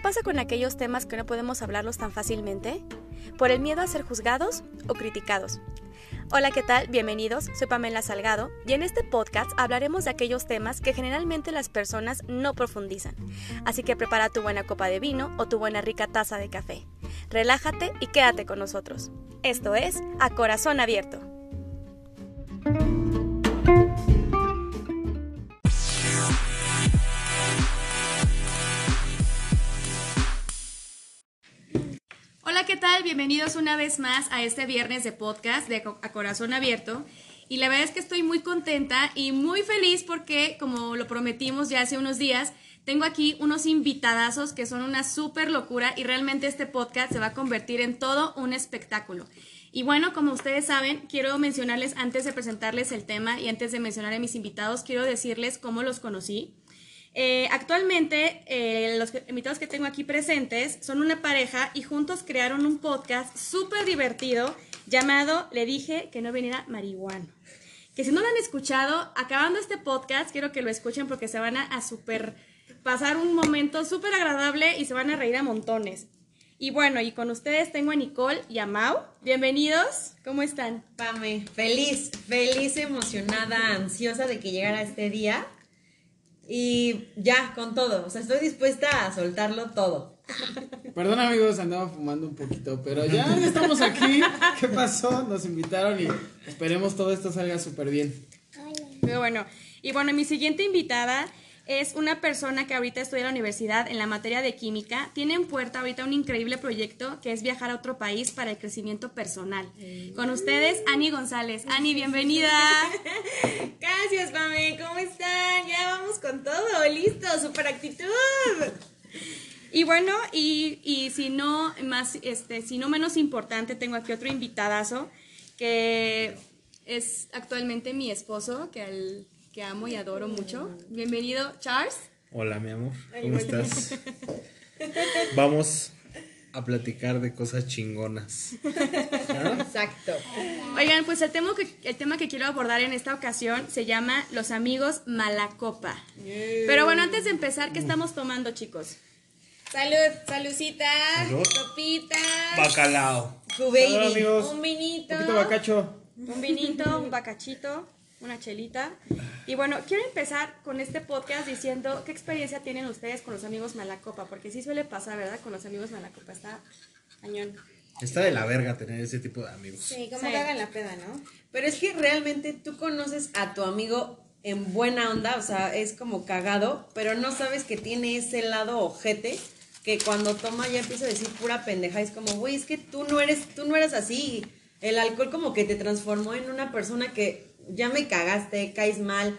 ¿Qué pasa con aquellos temas que no podemos hablarlos tan fácilmente? ¿Por el miedo a ser juzgados o criticados? Hola, ¿qué tal? Bienvenidos, soy Pamela Salgado y en este podcast hablaremos de aquellos temas que generalmente las personas no profundizan. Así que prepara tu buena copa de vino o tu buena rica taza de café. Relájate y quédate con nosotros. Esto es A Corazón Abierto. Hola, ¿qué tal? Bienvenidos una vez más a este viernes de podcast de A Corazón Abierto. Y la verdad es que estoy muy contenta y muy feliz porque, como lo prometimos ya hace unos días, tengo aquí unos invitadazos que son una súper locura y realmente este podcast se va a convertir en todo un espectáculo. Y bueno, como ustedes saben, quiero mencionarles antes de presentarles el tema y antes de mencionar a mis invitados, quiero decirles cómo los conocí. Eh, actualmente, eh, los invitados que tengo aquí presentes son una pareja y juntos crearon un podcast súper divertido llamado Le dije que no viniera marihuana. Que si no lo han escuchado, acabando este podcast, quiero que lo escuchen porque se van a, a super pasar un momento súper agradable y se van a reír a montones. Y bueno, y con ustedes tengo a Nicole y a Mau. Bienvenidos, ¿cómo están? Pame, feliz, feliz, emocionada, ansiosa de que llegara este día. Y ya, con todo. O sea, estoy dispuesta a soltarlo todo. Perdón amigos, andaba fumando un poquito, pero ya, ya estamos aquí. ¿Qué pasó? Nos invitaron y esperemos todo esto salga súper bien. Pero bueno, y bueno, mi siguiente invitada es una persona que ahorita estudia en la universidad en la materia de química. Tiene en puerta ahorita un increíble proyecto que es viajar a otro país para el crecimiento personal. Con ustedes, Ani González. Ani, bienvenida. Gracias, Pame. ¿Cómo están? Ya vamos con todo. Listo, super actitud. Y bueno, y, y si no más, este, si no menos importante, tengo aquí otro invitadazo que es actualmente mi esposo, que al que amo y adoro mucho. Bienvenido, Charles. Hola, mi amor. ¿Cómo estás? Vamos a platicar de cosas chingonas. Exacto. Oigan, pues el tema, que, el tema que quiero abordar en esta ocasión se llama Los amigos Malacopa. Pero bueno, antes de empezar, ¿qué estamos tomando, chicos? Salud, salucita, Salud. copita, Bacalao. Baby. amigos. un vinito. Un poquito bacacho. Un vinito, un bacachito, una chelita. Y bueno, quiero empezar con este podcast diciendo qué experiencia tienen ustedes con los amigos Malacopa, porque sí suele pasar, ¿verdad? Con los amigos Malacopa, está cañón. Está de la verga tener ese tipo de amigos. Sí, como Sí. que hagan la peda, ¿no? Pero es que realmente tú conoces a tu amigo en buena onda, o sea, es como cagado, pero no sabes que tiene ese lado ojete que cuando toma ya empieza a decir pura pendeja, es como, güey, es que tú no eres, tú no eres así. El alcohol como que te transformó en una persona que ya me cagaste, caes mal,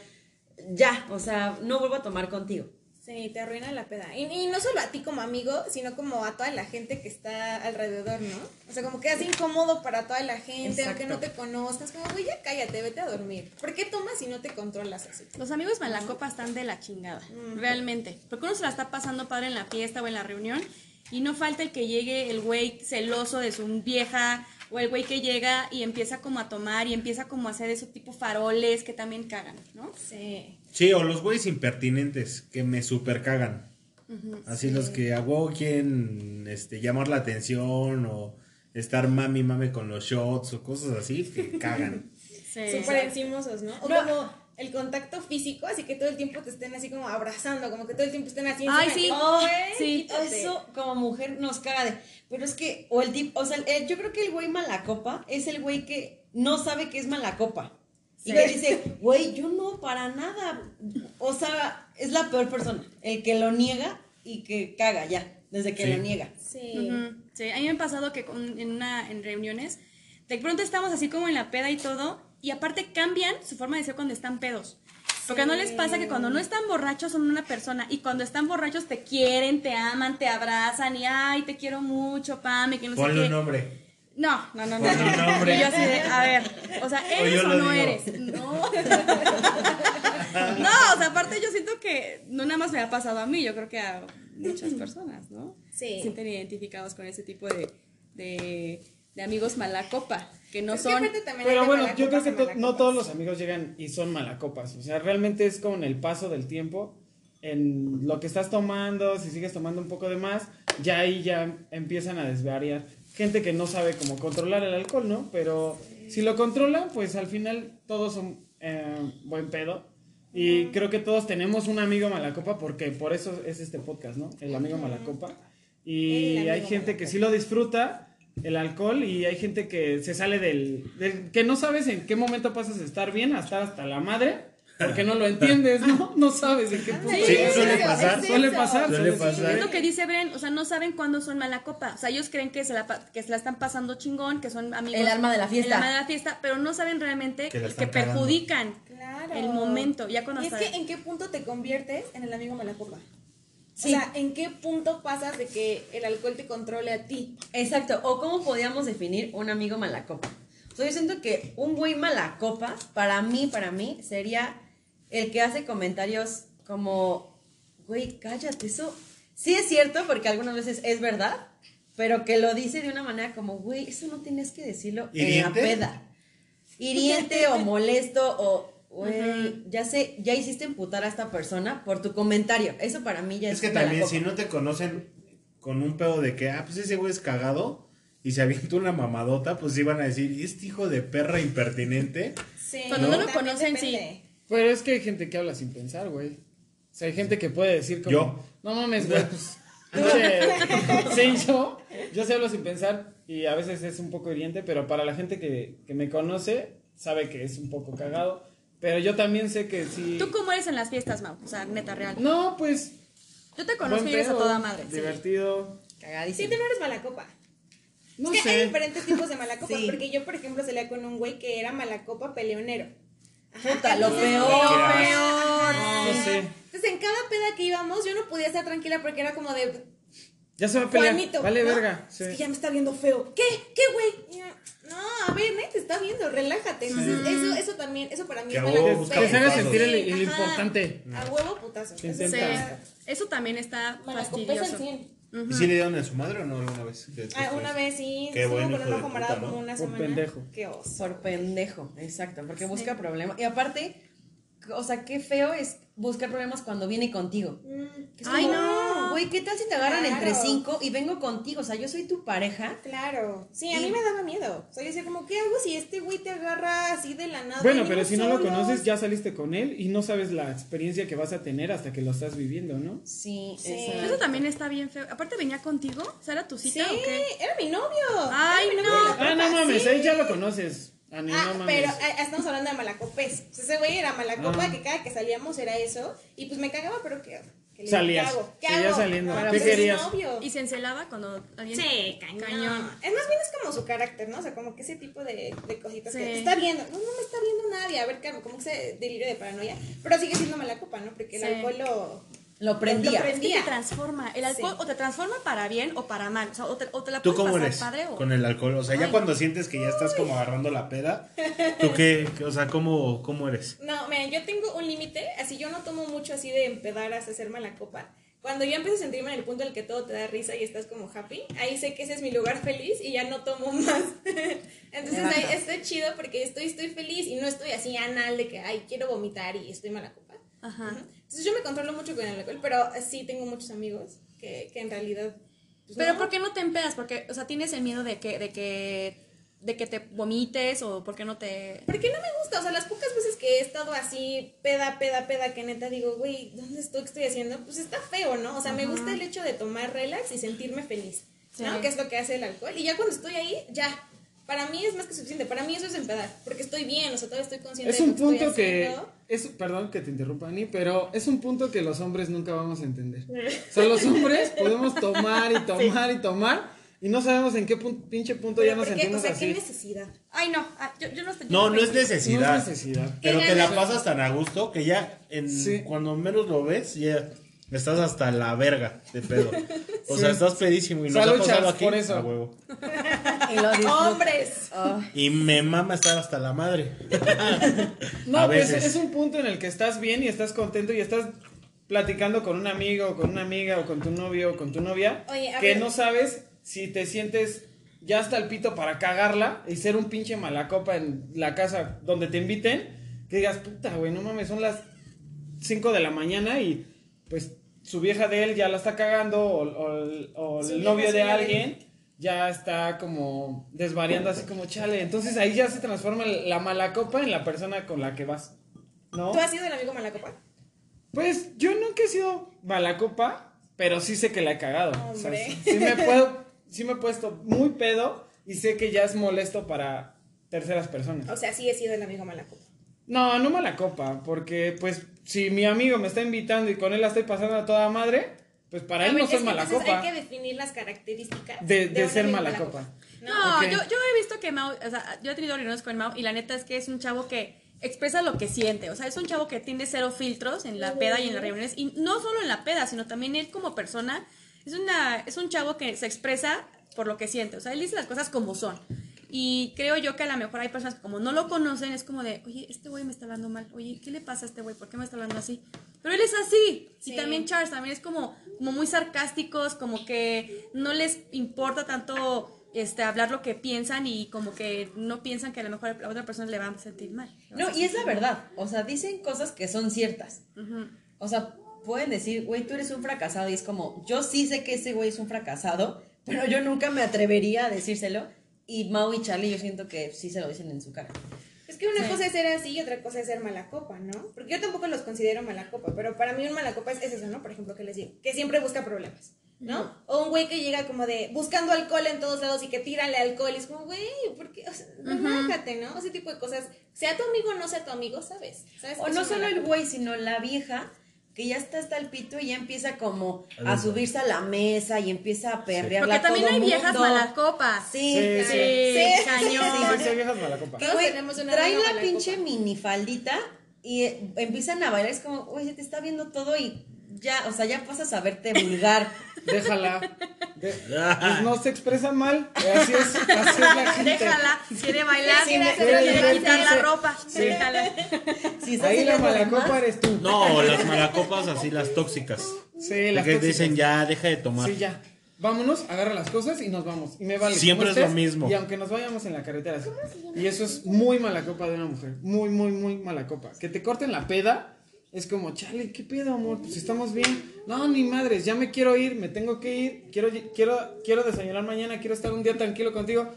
ya, o sea, no vuelvo a tomar contigo. Sí, te arruina la peda. Y, y no solo a ti como amigo, sino como a toda la gente que está alrededor, ¿no? O sea, como que es incómodo para toda la gente, aunque no te conozcas. Como, güey, ya cállate, vete a dormir. ¿Por qué tomas si no te controlas así? Los amigos Malacopa están de la chingada, realmente. Porque uno se la está pasando padre en la fiesta o en la reunión y no falta el que llegue el güey celoso de su vieja o el güey que llega y empieza como a tomar y empieza como a hacer esos tipo faroles que también cagan, ¿no? Sí. Sí, o los güeyes impertinentes que me super cagan. Así los que a huevo quieren este, llamar la atención o estar mami mame con los shots o cosas así que cagan. Sí. Súper encimosos, ¿no? O No. como el contacto físico, así que todo el tiempo te estén así como abrazando, como que todo el tiempo estén así. Ay, sí. Oh, Güey, sí. Eso como mujer nos caga de. Pero es que, o el tipo, o sea, el- yo creo que el güey malacopa es el güey que no sabe que es malacopa. Y Sí. que dice, güey, yo no, para nada. O sea, es la peor persona. El que lo niega y que caga ya, desde que Sí. lo niega. Sí. Ujú. Sí, a mí me ha pasado que con- en, una, en reuniones, de pronto estamos así como en la peda y todo, y aparte cambian su forma de ser cuando están pedos. Porque no les pasa que cuando no están borrachos son una persona y cuando están borrachos te quieren, te aman, te abrazan y ay, te quiero mucho, Pame, que no sé Ponle qué. un nombre. No, no, no, no. Ponle un no. nombre. Y yo así de, a ver, o sea, O ¿eres o, lo no digo. eres? No. no, o sea, aparte yo siento que no nada más me ha pasado a mí, yo creo que a muchas personas, ¿no? Sí. Se sienten identificados con ese tipo de, de, de amigos malacopa, que no Es que son... hay Pero bueno, yo creo que to- no todos los amigos llegan y son malacopas. O sea, realmente es con el paso del tiempo en lo que estás tomando, si sigues tomando un poco de más, ya ahí ya empiezan a desvariar. Gente que no sabe cómo controlar el alcohol, ¿no? Pero si lo controlan, pues al final todos son eh, buen pedo. Y creo que todos tenemos un amigo malacopa porque por eso es este podcast, ¿no? El amigo malacopa. Y El hay gente que sí lo disfruta el alcohol y hay gente que se sale del, del- que no sabes en qué momento pasas de estar bien a estar hasta la madre porque no lo entiendes, ¿no? No sabes en qué punto. Sí, suele pasar. es Suele pasar, Suele suele pasar. Es lo que dice Bren, o sea, no saben cuándo son mala copa. O sea, ellos creen que se la, que se la están pasando chingón, que son amigos. El alma de la fiesta. El alma de la fiesta, pero no saben realmente Que perjudican Claro. el momento. Ya cuando Y es hasta- que en qué punto te conviertes en el amigo malacopa. Sí. O sea, ¿en qué punto pasas de que el alcohol te controle a ti? Exacto. O cómo podíamos definir un amigo malacopa. O sea, yo siento que un güey malacopa, para mí, para mí, sería el que hace comentarios como, güey, cállate, eso sí es cierto, porque algunas veces es verdad, pero que lo dice de una manera como, güey, eso no tienes que decirlo en la peda. Hiriente o molesto o, güey, ya sé, ya hiciste emputar a esta persona por tu comentario. Eso para mí ya es Es que también si no te conocen con un pedo de que, ah, pues ese güey es cagado y se avienta una mamadota, pues iban a decir, "¿Y este hijo de perra impertinente. Sí, Cuando no lo conocen, depende. Pero es que hay gente que habla sin pensar, güey. O sea, hay gente que puede decir como, Yo. no mames, güey, pues, sí, yo, yo sí hablo sin pensar y a veces es un poco hiriente, pero para la gente que, que me conoce, sabe que es un poco cagado. Pero yo también sé que sí. ¿Tú cómo eres en las fiestas, Mau? O sea, neta, real. No, pues. Yo te conozco y eres a toda madre. sí. Divertido. Sí, Cagadísimo. tú no eres malacopa. No es que hay sé. diferentes tipos de malacopa. Sí. Porque yo, por ejemplo, salía con un güey que era malacopa peleonero. Ajá, Puta, lo peor. lo Qué peor. No sé. Entonces, en cada peda que íbamos, yo no podía estar tranquila porque era como de Ya se va a pelear. Juanito. vale, ¿no? verga. Sí. Es que ya me está viendo feo. ¿Qué? ¿Qué, güey? A ver, nadie te está viendo, relájate. Entonces, eso, eso también, eso para mí Que es a mala huevo Que, se haga sentir el, el Ajá. importante. A huevo putazo. Eso. Sí. está- Eso también está al fastidioso. 100. ¿Y si le dieron a su madre o no alguna vez? Ah, una eso? vez sí, Qué estuvo buen con un ojo morado como una Por semana. pendejo. Qué oso. Por pendejo, exacto, porque busca problemas. Y aparte, o sea, qué feo es buscar problemas cuando viene contigo. Mm, Ay, como, no. Güey, ¿qué tal si te agarran Claro. entre cinco y vengo contigo? O sea, yo soy tu pareja. Claro. Sí, a mí me daba miedo. O sea, yo decía como, ¿qué hago si este güey te agarra así de la nada? Bueno, pero si no lo conoces, ya saliste con él y no sabes la experiencia que vas a tener hasta que lo estás viviendo, ¿no? Sí, Sí. exacto. Eso también está bien feo. Aparte, ¿venía contigo? O sea, ¿era tu Sí, cita o qué? era mi novio. Ay, Era mi no. novio Ah, no mames, sí. ahí ya lo conoces. Ani, Ah, no mames. pero ah, estamos hablando de malacopés. O sea, ese güey era malacopa, Ah. que cada que salíamos era eso. Y pues me cagaba, pero ¿qué hago? ¿Qué le- Salías, ¿Qué hago? ¿Qué hago? saliendo. Pero ¿Qué pues querías? novio. ¿Y se encelaba cuando alguien... Sí, cañón. Cañón. Es más bien es como su carácter, ¿no? O sea, como que ese tipo de, de cositas Sí. que te está viendo. No, no me está viendo nadie. A ver, como que ese delirio de paranoia. Pero sigue siendo mala copa, ¿no? Porque el Sí. alcohol lo, Lo prendía. Lo Es que prendía. te transforma. El alcohol Sí. o te transforma para bien o para mal. O sea, o te, o te la ¿Tú puedes cómo pasar eres padre o... con el alcohol? O sea, ya Ay. cuando sientes que ya estás como agarrando la peda, ¿tú qué? O sea, ¿cómo, cómo eres? No, miren, yo tengo un límite, así yo no tomo mucho así de empedar hasta hacer mala copa. Cuando yo empiezo a sentirme en el punto en el que todo te da risa y estás como happy, ahí sé que ese es mi lugar feliz y ya no tomo más. Entonces ahí está chido porque estoy, estoy feliz y no estoy así anal de que, ay, quiero vomitar y estoy mala copa. Ajá. Entonces yo me controlo mucho con el alcohol, pero sí tengo muchos amigos que, que en realidad... pues, Pero no. ¿por qué no te empedas? Porque, o sea, tienes el miedo de que, de que, de que te vomites o por qué no te... Porque no me gusta, o sea, las pocas veces que he estado así, peda, peda, peda, que neta digo, güey, ¿dónde estoy? ¿Qué estoy haciendo? Pues está feo, ¿no? O sea, me gusta el hecho de tomar relax y sentirme feliz, ¿no? Que es lo que hace el alcohol. Y ya cuando estoy ahí, ya. Para mí es más que suficiente. Para mí eso es empedar, porque estoy bien, o sea, todavía estoy consciente Es de un lo que estoy punto que. haciendo. Es, perdón que te interrumpa, Ani, pero es un punto que los hombres nunca vamos a entender. O sea, los hombres podemos tomar y tomar y tomar y no sabemos en qué pinche punto ya nos ¿por qué? sentimos O sea, ¿qué así. necesidad? Ay, no, ah, yo, yo no estoy... No, no es estoy- necesidad. No es necesidad. Pero ¿Qué te la pasas tan a gusto que ya en, Sí. cuando menos lo ves, ya estás hasta la verga de pedo. O sea, estás pedísimo y nos Salud, ha pasado Charles, aquí. por eso. a huevo. Y lo disfruto. ¡Hombres! Ah, Y me mama estar hasta la madre. No, A pues es un punto en el que estás bien y estás contento y estás platicando con un amigo o con una amiga o con tu novio o con tu novia Oye, que ver. no sabes si te sientes ya hasta el pito para cagarla y ser un pinche malacopa en la casa donde te inviten, que digas, puta, güey, no mames, son las 5 de la mañana y pues su vieja de él ya la está cagando o, o- o el novio de alguien ya está como desvariando así como chale. Entonces ahí ya se transforma la mala copa en la persona con la que vas. ¿No? ¿Tú has sido el amigo malacopa? Pues yo nunca he sido mala copa, pero sí sé que la he cagado. O sea, Hombre. sí, me puedo, sí me he puesto muy pedo y sé que ya es molesto para terceras personas. O sea, sí he sido el amigo malacopa. No, no mala copa, porque pues si mi amigo me está invitando y con él la estoy pasando a toda madre, pues para A él ver, no soy es que mala entonces copa. Hay que definir las características De, ser mala copa. No, yo, yo he visto que Mau, o sea, yo he tenido reuniones con Mau y la neta es que es un chavo que expresa lo que siente, o sea, es un chavo que tiene cero filtros en la peda y en las reuniones y no solo en la peda, sino también él como persona es una es un chavo que se expresa por lo que siente, o sea, él dice las cosas como son. Y creo yo que a lo mejor hay personas que como no lo conocen, es como de, oye, este güey me está hablando mal, oye, ¿qué le pasa a este güey? ¿Por qué me está hablando así? Pero él es así. Sí. Y también Charles también es como, como muy sarcásticos, como que no les importa tanto este, hablar lo que piensan y como que no piensan que a lo mejor a otra persona le va a sentir mal. No, y es la verdad. O sea, dicen cosas que son ciertas. O sea, pueden decir, güey, tú eres un fracasado. Y es como, yo sí sé que ese güey es un fracasado, pero yo nunca me atrevería a decírselo. Y Mau y Charlie, yo siento que sí se lo dicen en su cara. Es que una cosa es ser así y otra cosa es ser mala copa, ¿no? Porque yo tampoco los considero mala copa, pero para mí un mala copa es, es eso, ¿no? Por ejemplo, que les digo, que siempre busca problemas, ¿no? O un güey que llega como de buscando alcohol en todos lados y que tírale alcohol y es como, güey, ¿por qué? O sea, relájate, ¿no? Ese tipo de cosas, sea tu amigo o no sea tu amigo, ¿sabes? ¿Sabes O no solo el güey, sino la vieja que ya está hasta el pito y ya empieza como a subirse a la mesa y empieza a perrearla Porque también todo hay viejas mundo. malacopas. Sí, Sí, sí. Cañón. Sí, sí, sí, viejas traen la pinche minifaldita y eh, empiezan a bailar. Es como, se te está viendo todo y ya, o sea, ya pasas a verte vulgar. Déjala. De- pues no se expresa mal. Así es, así es la gente. Déjala, quiere bailar, Sí, quiere, me- quiere quiere quitar la ropa. Déjala. Ahí la haciendo mala de más, copa eres tú. No, las malacopas así, las tóxicas. Sí, las que dicen ya, deja de tomar. Sí, ya. Vámonos, agarra las cosas y nos vamos. Y me vale. Siempre es lo mismo. Y aunque nos vayamos en la carretera. Y eso es muy mala copa de una mujer. Muy, muy, muy mala copa. Que te corten la peda. Es como, chale, ¿qué pedo, amor? Pues estamos bien. No, ni madres, ya me quiero ir, me tengo que ir. Quiero, quiero, quiero desayunar mañana, quiero estar un día tranquilo contigo.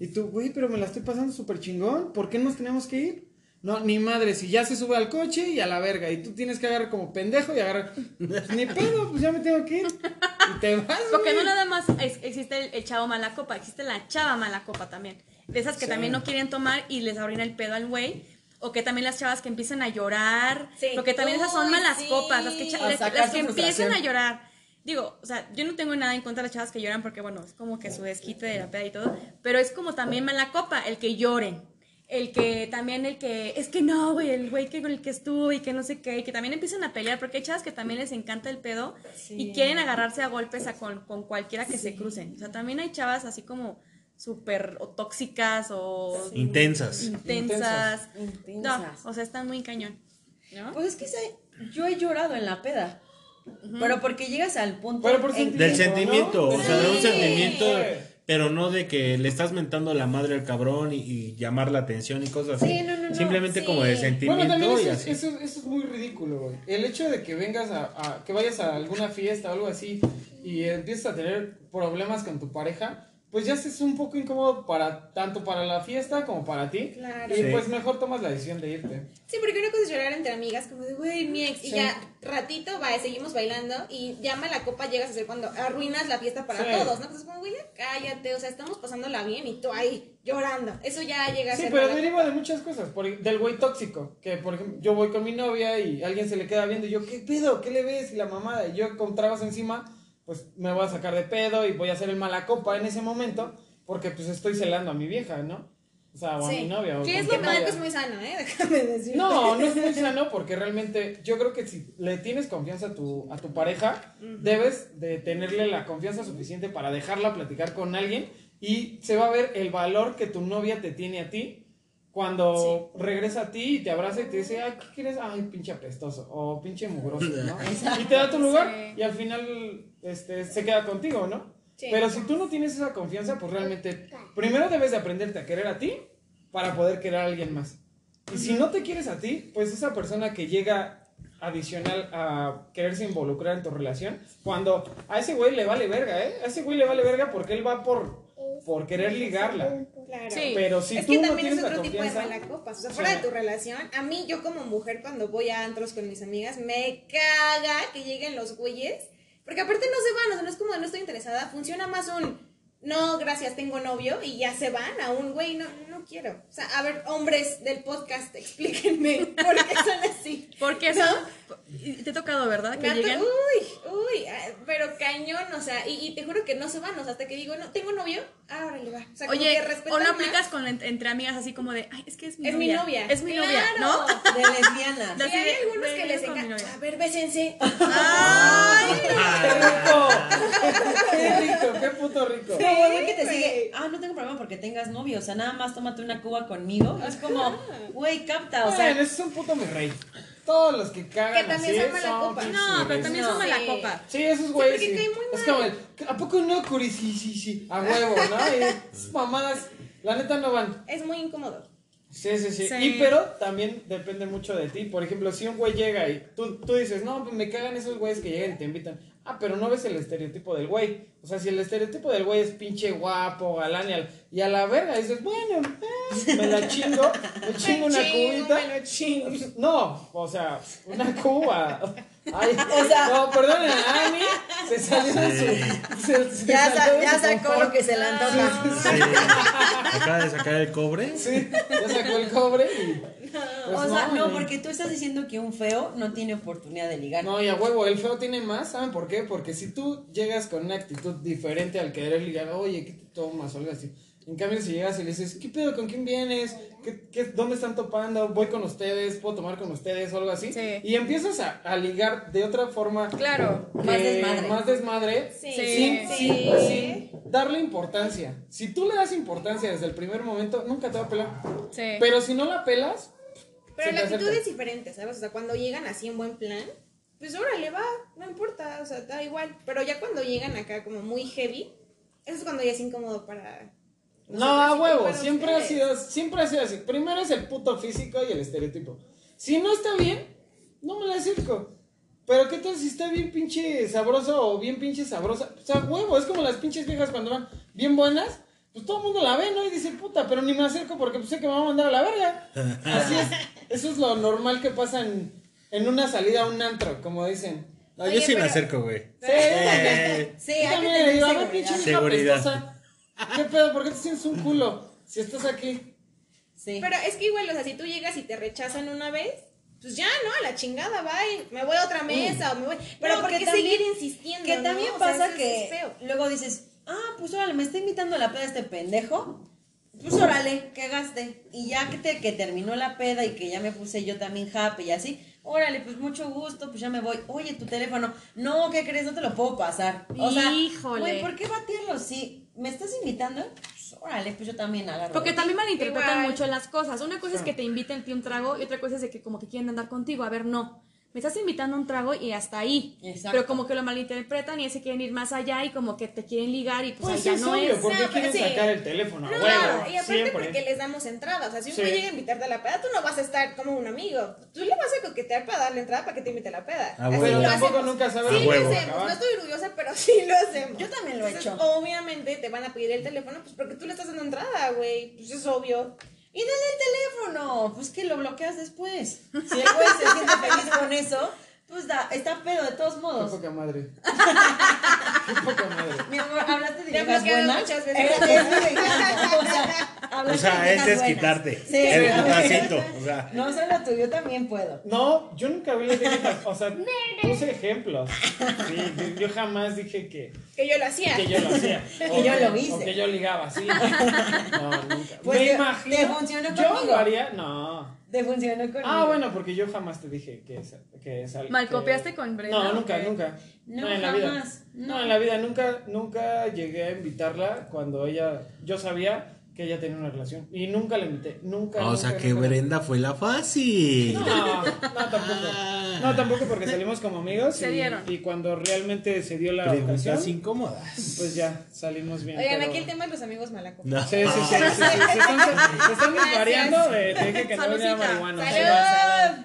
Y tú, güey, pero me la estoy pasando súper chingón. ¿Por qué nos tenemos que ir? No, ni madre, si ya se sube al coche y a la verga. Y tú tienes que agarrar como pendejo y agarrar. Pues, ni pedo, pues ya me tengo que ir. Y te vas. Porque no nada más existe el, el chavo mala copa, existe la chava mala copa también. De esas que Sí. también no quieren tomar y les arruina el pedo al güey. O que también las chavas que empiezan a llorar. Sí. Porque también esas son Uy, malas sí. copas. Las que, las, las que empiezan a llorar. Digo, o sea, yo no tengo nada en contra de las chavas que lloran porque, bueno, es como que su desquite de la peda y todo. Pero es como también mala copa el que lloren. El que también, el que, es que no, güey, el güey que con el que estuvo y que no sé qué, y que también empiezan a pelear, porque hay chavas que también les encanta el pedo y quieren agarrarse a golpes a con, con cualquiera que se crucen. O sea, también hay chavas así como súper o tóxicas o Intensas. intensas. Intensas. No, o sea, están muy cañón. ¿no? Pues es que yo he llorado en la peda. Pero porque llegas al punto. Del ¿no? sentimiento, o sea, de un sentimiento, pero no de que le estás mentando la madre al cabrón y, y llamar la atención y cosas así. Sí, no, no, no, Simplemente sí. como de Bueno, sentimiento también y eso, así. eso, eso es muy ridículo, güey. El hecho de que vengas a, a- que vayas a alguna fiesta o algo así y empieces a tener problemas con tu pareja, pues ya es un poco incómodo para tanto para la fiesta como para ti. Claro. Y Sí. pues mejor tomas la decisión de irte. Sí, porque una cosa es llorar entre amigas, como de, güey, mi ex, y Sí. ya ratito va, seguimos bailando, y llama la copa llegas a ser cuando arruinas la fiesta para Sí. todos, ¿no? Entonces, como, güey, cállate, o sea, estamos pasándola bien y tú ahí llorando. Eso ya llega a Sí, ser. pero mala deriva de muchas cosas. Por, del güey tóxico. Que, por ejemplo, yo voy con mi novia y alguien se le queda viendo y yo, ¿qué pedo? ¿Qué le ves? Y la mamada. Y yo con trabas encima, pues me voy a sacar de pedo y voy a hacer el mala copa en ese momento. Porque pues estoy celando a mi vieja, ¿no? O sea, o a Sí. mi novia. o Que es lo que es muy sano, ¿eh? Déjame decir. No, no es muy sano porque realmente yo creo que si le tienes confianza a tu, a tu pareja, debes de tenerle la confianza suficiente para dejarla platicar con alguien y se va a ver el valor que tu novia te tiene a ti cuando regresa a ti y te abraza y te dice, ay, ¿qué quieres? Ay, pinche apestoso o pinche mugroso, ¿no? Y te da tu lugar Sí. y al final este, se queda contigo, ¿no? Sí. Pero si tú no tienes esa confianza, pues realmente primero debes de aprenderte a querer a ti para poder querer a alguien más. Y si no te quieres a ti, pues esa persona que llega adicional a quererse involucrar en tu relación. Cuando a ese güey le vale verga, ¿eh? A ese güey le vale verga porque él va por, por querer ligarla. Claro. Sí. Pero si es tú que no también es otro tipo de malacopas. O sea, Sí. fuera de tu relación, a mí, yo como mujer, cuando voy a antros con mis amigas, me caga que lleguen los güeyes. Porque aparte no se van, o sea, no es como de no estoy interesada. Funciona más un no, gracias, tengo novio y ya se van a un güey, no, no quiero. O sea, a ver, hombres del podcast, explíquenme por qué son así. Porque eso te ha tocado, ¿verdad? Que lleguen. Uy, uy, ah, pero cañón, o sea, y, y te juro que no se van, o sea, hasta que digo, no, tengo novio, ah, órale, va. O sea, como Oye, que o no aplicas con, entre amigas así como de, ay, es que es mi Es mi novia. novia. Es mi novia. ¿no? De lesbiana. Sí, hay algunos que les encanta. novia. A ver, bésense. Ay, ¡Qué rico! ¡Qué rico! ¡Qué puto rico! Güey, que te güey. sigue. Ah, no tengo problema porque tengas novio. O sea, nada más tómate una cuba conmigo. Es como, güey, capta. O sea, Bueno, ese es un puto mi rey. Todos los que cagan Que también así son mala copa. pinches No, pero también No. son mala Sí. copa. Sí, esos güeyes. porque sí. cae muy Es como el. ¿A poco no, Curi? Sí, sí, sí. A huevo, ¿no? Y esas mamadas, la neta no van. Es muy incómodo. Sí, sí, sí, Sí. Y pero también depende mucho de ti. Por ejemplo, si un güey llega y tú, tú dices, no, pues me cagan esos güeyes que llegan y te invitan. Ah, pero no ves el estereotipo del güey. O sea, si el estereotipo del güey es pinche guapo, galán y, al- y a la verga dices, bueno, eh, me la chingo, me chingo una Chingo, cubita. me chingo. No, o sea, una cuba. Ay, O sea- no, perdonen, Ani se salió de su. se- se ya, sa- salió de ya su sacó confort. lo que se le antoja. Sí. Acaba de sacar el cobre. Sí, ya sacó el cobre y. pues o sea, no, porque tú estás diciendo que un feo no tiene oportunidad de ligar. No, y a huevo, el feo tiene más, ¿saben por qué? Porque si tú llegas con una actitud diferente al querer ligar, oye, ¿qué te tomas? O algo así. En cambio, si llegas y le dices, ¿qué pedo? ¿Con quién vienes? ¿Qué, qué, dónde están topando? ¿Voy con ustedes? ¿Puedo tomar con ustedes? O algo así. Sí. Y empiezas a, a ligar de otra forma. Claro. que- Más desmadre. Más desmadre. Sí. Sin, Sí. sin- sin darle importancia. Si tú le das importancia desde el primer momento, nunca te va a pelar. Sí. Pero si no la pelas, Pero la actitud es diferente, ¿sabes? O sea, cuando llegan así en buen plan, pues órale, va, no importa, o sea, da igual. Pero ya cuando llegan acá como muy heavy, eso es cuando ya es incómodo para. No, a huevo, siempre ha sido, siempre ha sido así. Primero es el puto físico y el estereotipo. Si no está bien, no me la acerco. Pero qué tal si está bien pinche sabroso o bien pinche sabrosa. O sea, huevo, es como las pinches viejas cuando van bien buenas. Pues todo el mundo la ve, ¿no? Y dice, puta, pero ni me acerco porque pues, sé que me va a mandar a la verga. Así es. Eso es lo normal que pasa en, en una salida a un antro, como dicen. No, Oye, yo sí me acerco, güey. Sí, Eh, Sí, Yo también le digo, a ver, pinche Seguridad. ¿Qué pedo? ¿Por qué te sientes un culo? Si estás aquí. Sí. Pero es que igual, o sea, si tú llegas y te rechazan una vez, pues ya, ¿no? A la chingada, bye. Me voy a otra mesa o me voy. Pero No, ¿por que qué también- seguir insistiendo? Que no? también O sea, pasa que luego dices, ah, pues órale, me está invitando a la peda este pendejo. Pues órale, que gaste. Y ya que, te, que terminó la peda y que ya me puse yo también happy y así, órale, pues mucho gusto, pues ya me voy. Oye, tu teléfono. No, ¿qué crees? No te lo puedo pasar. O sea, Híjole. güey, ¿por qué batirlo? Si me estás invitando, pues órale, pues yo también agarro. Porque también malinterpretan Igual. mucho las cosas. Una cosa es que te inviten a ti un trago y otra cosa es de que como que quieren andar contigo. A ver, no. Me estás invitando a un trago y hasta ahí. Exacto. Pero como que lo malinterpretan y se quieren ir más allá y como que te quieren ligar y pues, Pues allá es no obvio, es. porque No, pero quieren sí. sacar el teléfono, No, huevo, claro, y aparte siempre. porque les damos entrada, o sea, si un Sí. güey llega a invitarte a la peda, tú no vas a estar como un amigo, tú le vas a coquetear para darle entrada para que te invite a la peda. A Así huevo. Pero lo tampoco hacemos. nunca sabes Sí, A lo huevo. hacemos, no estoy orgullosa, pero sí lo hacemos. Yo también lo he Entonces, hecho. Obviamente te van a pedir el teléfono, pues porque tú le estás dando entrada, güey, pues es obvio. Y dale el teléfono, pues que lo bloqueas después. Si el güey se siente feliz con eso, pues da, está pedo de todos Qué modos. poca madre. Qué poca madre. Mi amor, hablaste de viejas buenas. muchas veces. O sea, O de sea, este es buenas. quitarte. Sí, el sí. putacito. O sea, No solo tú, yo también puedo. No, yo nunca vi las viejas, o sea, puse ejemplos. Sí, yo- yo jamás dije que, Que yo lo hacía. que yo lo hacía. Que yo lo hice. O que yo ligaba, sí. No, nunca. Pues Me te- imagino. te funcionó Yo conmigo. lo haría, no. Te funcionó conmigo. Ah, bueno, porque yo jamás te dije que es, que es algo. ¿Malcopiaste que- con Brenda No, nunca, qué? nunca. No, en la vida. jamás, No. no. en la vida nunca, nunca llegué a invitarla cuando ella, yo sabía que ella tenía una relación. Y nunca la invité, nunca. o sea nunca, que nunca. Brenda fue la fácil. No, no tampoco. No, tampoco porque salimos como amigos. Se y, dieron. y cuando realmente se dio la Preguntas ocasión, incómodas. pues ya salimos bien. Oigan, pero- aquí el tema de los amigos malacos. No. Sí, sí, sí, sí, sí, Se están, se están desvariando. de- Te dije que no venía Saludcita. marihuana. ¡Salud!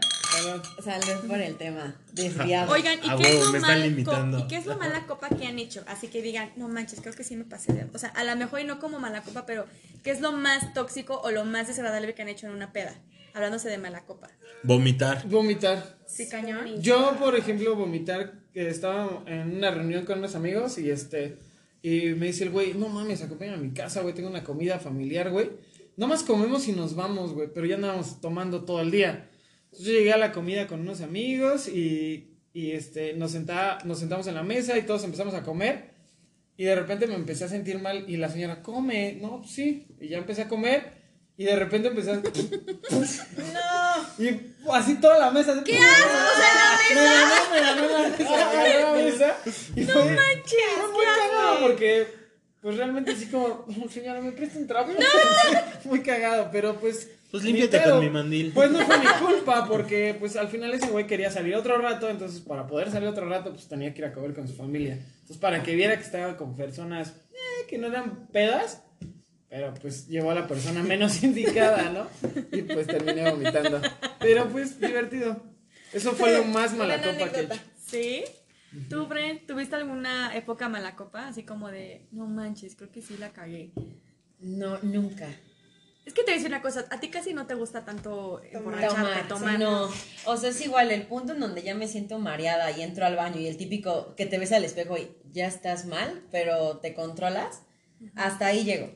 Salud. Por el tema. Desviado. Oigan, ¿y Ah, qué, es lo ¿y qué es lo mala copa que han hecho? Así que digan, no manches, creo que sí me pasé de... O sea, a lo mejor y no como mala copa, pero ¿qué es lo más tóxico o lo más desagradable que han hecho en una peda? Hablándose de mala copa. Vomitar. Vomitar. Sí, cañón. Yo, por ejemplo, vomitar, que estaba en una reunión con unos amigos y este, y me dice el güey, no mames, acompáñame a mi casa, güey, tengo una comida familiar, güey. Nomás comemos y nos vamos, güey, pero ya andábamos tomando todo el día. Entonces yo llegué a la comida con unos amigos y, y este, nos, sentaba, nos sentamos en la mesa y todos empezamos a comer. Y de repente me empecé a sentir mal y la señora, come, no, pues sí. Y ya empecé a comer y de repente empecé a... No. Y así toda la mesa. ¿Qué haces? Me ganó, me ganó la mesa. Me ganó la mesa. Y no manches. Muy cagado porque, pues realmente así como, "Oh, señora, me presta un trapo. muy cagado, pero pues. Pues límpiate con mi mandil. Pues no fue mi culpa porque, pues al final ese güey quería salir otro rato. Entonces, para poder salir otro rato, pues tenía que ir a comer con su familia. Entonces, para que viera que estaba con personas eh, que no eran pedas. Pero pues llevó a la persona menos indicada, ¿no? Y pues terminé vomitando. Pero pues divertido. Eso fue lo más mala Gran copa que he hecho. ¿Sí? ¿Tú, Bren, tuviste alguna época mala copa? Así como de, no manches, creo que sí la cagué. No, nunca. Es que te voy a decir una cosa, a ti casi no te gusta tanto emborracharte, Tomar, tomar. No, o sea, es igual el punto en donde ya me siento mareada y entro al baño y el típico que te ves al espejo y ya estás mal, pero te controlas, hasta ahí llego.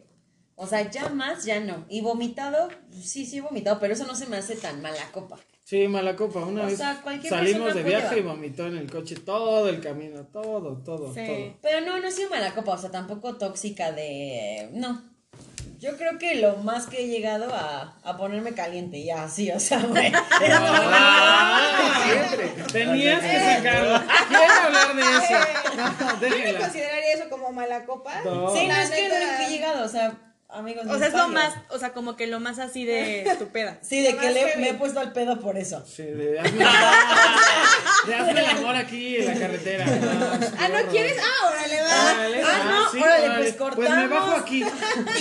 O sea, ya más, ya no. Y vomitado, sí, sí he vomitado, pero eso no se me hace tan mala copa. Sí, mala copa. Una O vez sea, cualquier salimos de puede viaje y vomitó en el coche todo el camino. Todo, todo, Sí. todo. Pero no, no he sido mala copa, o sea, tampoco tóxica de... No. Yo creo que lo más que he llegado a, a ponerme caliente, ya, así, o sea, güey. Ah, siempre. Tenías que sacarlo. Quiero hablar de eso. No, Yo no déjenla. consideraría eso como mala copa. No. Sí, no es que nunca he llegado, o sea, amigos. O no sea, es lo más, o sea, como que lo más así de tu peda. Sí, de que le, me he puesto al pedo por eso. Sí, de hazme, de hazme el amor aquí en la carretera. Ah, ¿no quieres? Ah, órale, va. Órale, Ah, no, sí, órale, órale. pues Pues me bajo cortamos. aquí.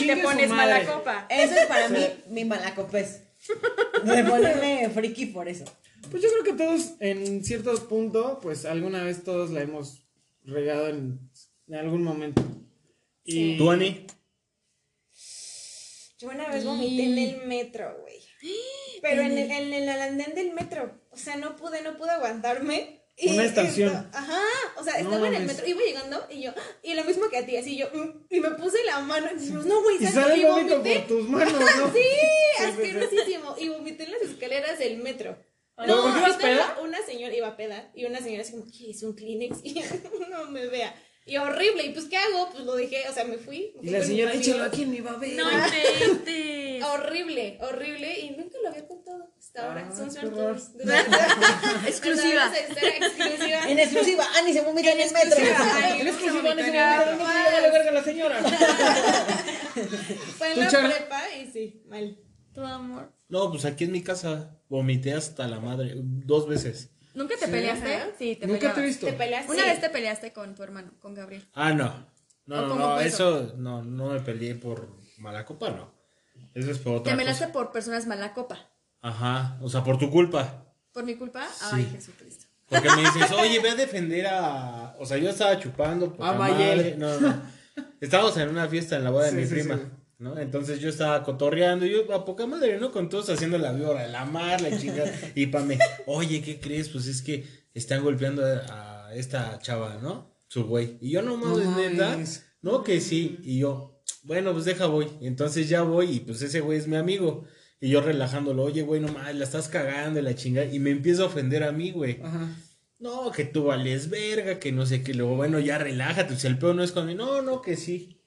Y te pones mala copa. Eso es para mí mi malacopés. De ponerme friki por eso. Pues yo creo que todos, en cierto punto, pues alguna vez todos la hemos regado en, en algún momento. Y ¿Tú, Ani? Yo una vez vomité en el metro, güey. Pero en el, en el andén del metro. O sea, no pude, no pude aguantarme. Y Una estación. esto- ajá. O sea, No estaba en el metro, iba llegando y yo, y lo mismo que a ti, así yo, mm, y me puse la mano. Y dijimos, no, güey, Y ¿sabes sale vómito vomité. por tus manos, ¿no? Sí, sí, sí. asquerosísimo. Y vomité en las escaleras del metro. ¿Pero por qué ibas estaba peda? Una señora iba a peda y una señora así como, ¿qué es un Kleenex? Y no me vea. Y horrible. Y pues, ¿qué hago? Pues lo dejé, o sea, me fui. me Y la señora, échalo aquí en mi babero. No inventes. Horrible, horrible. Y nunca lo había contado hasta ahora. Ah, Son suertudos. Exclusiva. exclusiva. En exclusiva, Ani se vomita en el metro. Ay, En exclusiva, se en ese vomitaría. momento, no la señora. Fue en ¿Tú, la prepa y sí, mal. Tu amor. No, pues aquí en mi casa vomité hasta la madre dos veces. ¿Nunca te peleaste? Ajá. Sí, te Nunca te he visto. ¿Te peleaste? Una vez te peleaste con tu hermano, con Gabriel. Ah, no. No, ¿O no, no, eso no, no me peleé por mala copa, no. Eso es por otra Te peleaste cosa. por personas mala copa. Ajá, o sea, por tu culpa. ¿Por mi culpa? Ay, Sí. Jesucristo. Porque me dices, oye, ve a defender a. O sea, yo estaba chupando. A madre. No, no. Estábamos en una fiesta en la boda Sí, de mi sí, prima. ¿No? Entonces yo estaba cotorreando, y yo a poca madre, ¿no? Con todos haciendo la víbora, la mar, la chingada. Y pa' me, oye, ¿qué crees? Pues es que están golpeando a, a esta chava, ¿no? Su güey. Y yo no mames, No neta. No, que sí. Y yo, bueno, pues deja voy. Y entonces ya voy y pues ese güey es mi amigo. Y yo relajándolo, oye, güey, no mames, la estás cagando y la chingada. Y me empieza a ofender a mí, güey. Ajá. No, que tú vales verga, que no sé qué. Luego, bueno, ya relájate. O sea, el pedo no es conmigo. No, no, que sí.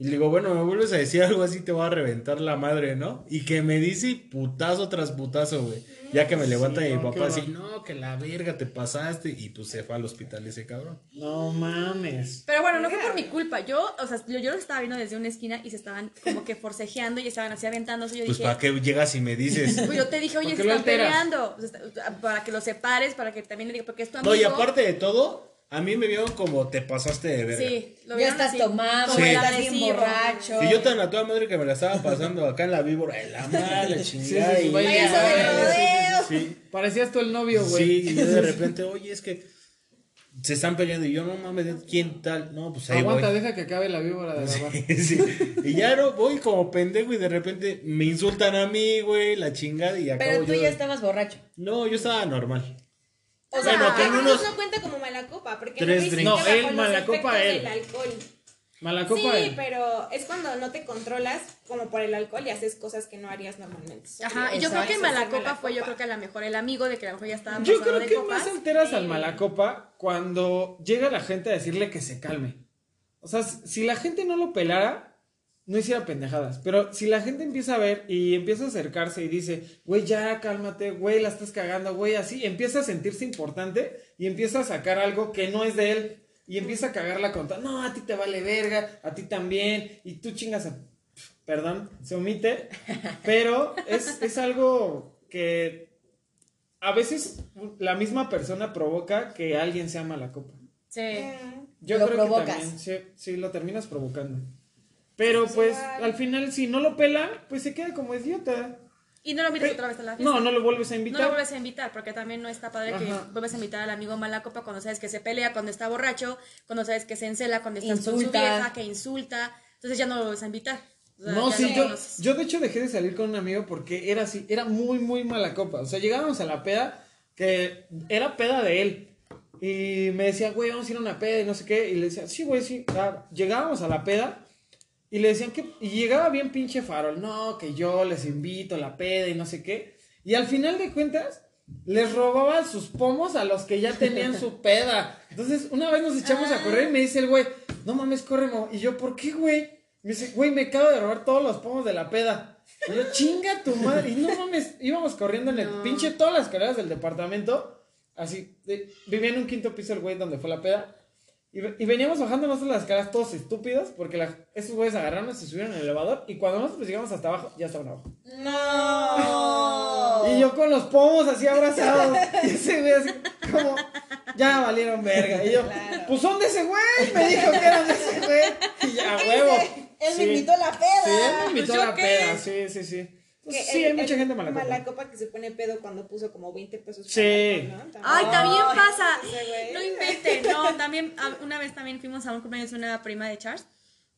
Y le digo, bueno, me vuelves a decir algo así, te va a reventar la madre, ¿no? Y que me dice putazo tras putazo, güey. Ya que me levanta Sí, mi papá así, no, que la verga te pasaste. Y pues se fue al hospital ese cabrón. No mames. Pero bueno, no fue por mi culpa. Yo, o sea, yo, yo los estaba viendo desde una esquina y se estaban como que forcejeando y estaban así aventándose. Yo Pues dije, para qué llegas y me dices. pues yo te dije, oye, ¿Por se están alteras? peleando. O sea, está- para que los separes, para que también le diga, porque es tu amigo. No, y aparte de todo, A mí me vieron como te pasaste de verga. Sí, lo Ya estás así, tomado, como Sí. estás bien borracho. Y yo tan a toda madre que me la estaba pasando acá en la víbora, en la mala chingada. sí, sí, y-. Sí, Parecías tú el novio, güey. sí, y yo de repente, oye, es que se están peleando y yo, no mames, ¿quién tal? No, pues ahí Aguanta, voy. deja que acabe la víbora de. Sí, Y ya no, voy como pendejo y de repente me insultan a mí, güey, la chingada y acabo Pero tú yo ya de- estabas borracho. No, yo estaba normal. O sea, Bueno, con unos unos- no cuenta como mala copa, porque Tres no. No, él, mala copa, él. del alcohol. Mala copa. sí, eh. pero es cuando no te controlas como por el alcohol y haces cosas que no harías normalmente. Ajá, y yo creo que. Malacopa fue yo creo que a la mejor el amigo de que a lo mejor ya estaba Yo creo de que copas. más alteras al malacopa cuando llega la gente a decirle que se calme. O sea, si la gente no lo pelara, no hiciera pendejadas. Pero si la gente empieza a ver y empieza a acercarse y dice, güey, ya cálmate, güey, la estás cagando, güey, así, empieza a sentirse importante y empieza a sacar algo que no es de él. Y empieza a cagarla con todo. No, a ti te vale verga, a ti también. Y tú chingas a. Perdón, se omite. Pero es, es algo que a veces la misma persona provoca que alguien sea mala copa. Sí. Yo Lo creo provocas. que también, sí, sí, lo terminas provocando. Pero pues al final si no lo pela, pues se queda como idiota. Y no lo invitas otra vez a la fiesta. No, no lo vuelves a No invitar. lo vuelves a invitar, porque también no está padre que Ajá. vuelves a invitar al amigo mala copa cuando sabes que se pelea, cuando está borracho, cuando sabes que se encela, cuando estás con su Insulta. vieja, que insulta. Entonces ya no lo vuelves a invitar. O sea, No, sí, yo, conoces. yo de hecho dejé de salir con un amigo porque era así, era muy, muy mala copa. O sea, llegábamos a la peda, que era peda de él. Y me decía, güey, vamos a ir a una peda y no sé qué. Y le decía, sí, güey, sí. Ah, llegábamos a la peda y le decían que. Y llegaba bien pinche farol, no, que yo les invito a la peda y no sé qué. Y al final de cuentas, les robaban sus pomos a los que ya tenían su peda. Entonces, una vez nos echamos a correr y me dice el güey, no mames, corre, mo". Y yo, ¿por qué, güey? Me dice, güey, me acabo de robar todos los pomos de la peda. Y yo, chinga tu madre. Y no mames, íbamos corriendo en el pinche todas las escaleras del departamento. Así, de- vivía en un quinto piso el güey donde fue la peda. Y, y veníamos bajando nosotros las escaleras todos estúpidos porque la- esos güeyes agarraron, se subieron en el elevador y cuando nosotros llegamos hasta abajo, ya estaban abajo. No. Y yo con los pomos así abrazados. y ese güey así como, ya valieron verga. Y yo, pues son de ese güey. Me dijo que eran de ese güey. Y ya, huevo. Él Sí. me invitó a la peda. Sí, él me invitó Pues, a ¿yo la qué? peda. Sí, sí, sí. Entonces, sí, hay mucha gente mala copa. Mala copa que se pone pedo cuando puso como 20 pesos. para Sí. alcohol, ¿no? También. Ay, también pasa. No inventen. No, también, una vez también fuimos a un cumpleaños de una prima de Charles,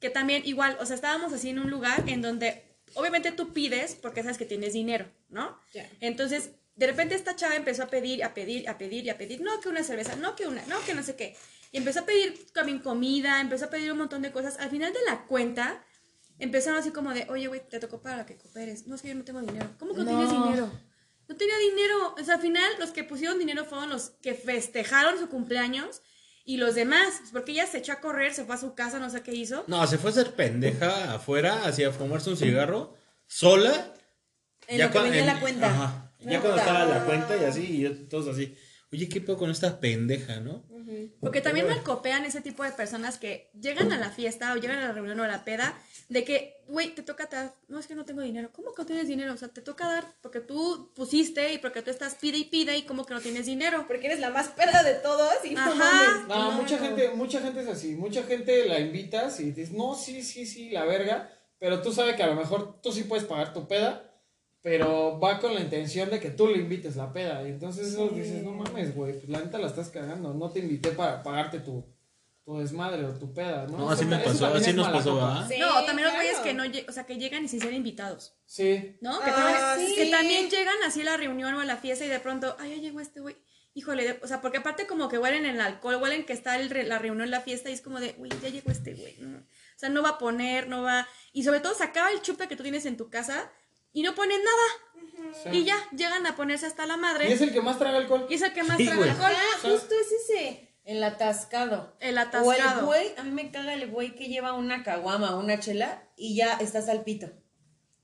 que también igual, o sea, estábamos así en un lugar en donde obviamente tú pides porque sabes que tienes dinero, ¿no? Ya. Entonces, de repente esta chava empezó a pedir, a pedir, a pedir y a pedir, no que una cerveza, no que una, no que no sé qué. Y empezó a pedir también comida, empezó a pedir un montón de cosas. Al final de la cuenta, empezaron así como de, oye, güey, te tocó para que cooperes. No, es que yo no tengo dinero. ¿Cómo que no, No. tienes dinero? No tenía dinero. O sea, al final los que pusieron dinero fueron los que festejaron su cumpleaños y los demás. Porque ella se echó a correr, se fue a su casa, no sé qué hizo. No, se fue a hacer pendeja afuera, hacia fumarse un cigarro, sola. En lo que venía la cuenta. Ajá. Ya cuando estaba la cuenta y así, y yo, todos así. Oye, ¿qué pedo con esta pendeja, no? Porque también malcopean ese tipo de personas que llegan a la fiesta o llegan a la reunión o a la peda de que, güey, te toca dar. No, es que no tengo dinero. ¿Cómo que no tienes dinero? O sea, te toca dar porque tú pusiste y porque tú estás pide y pide y como que no tienes dinero. Porque eres la más perra de todos y no Ajá. mames. No, mucha gente, mucha gente es así. Mucha gente la invitas y dices, no, sí, sí, sí, la verga. Pero tú sabes que a lo mejor tú sí puedes pagar tu peda. Pero va con la intención de que tú le invites la peda. Y entonces eso dices, no mames, güey, pues la neta la estás cagando. No te invité para pagarte tu, tu desmadre o tu peda, ¿no? No, así me pasó, así nos pasó. ¿verdad? Sí, no, también los güeyes que no, o sea, que llegan y sin ser invitados. Sí. ¿No? Que, Ah, también, sí. que también llegan así a la reunión o a la fiesta y de pronto, ay, ya llegó este güey. Híjole, de- o sea, porque aparte como que huelen el alcohol, huelen que está el re- la reunión, la fiesta y es como de, uy, ya llegó este güey. ¿no? O sea, no va a poner, no va... Y sobre todo se acaba el chupe que tú tienes en tu casa y no ponen nada. sí. Y ya, llegan a ponerse hasta la madre. Y es el que más traga alcohol. Y es el que más Sí, güey. alcohol. Ah, justo es ese. El atascado. El O atascado. el güey, a mí me caga el güey que lleva una caguama, una chela y ya estás al pito.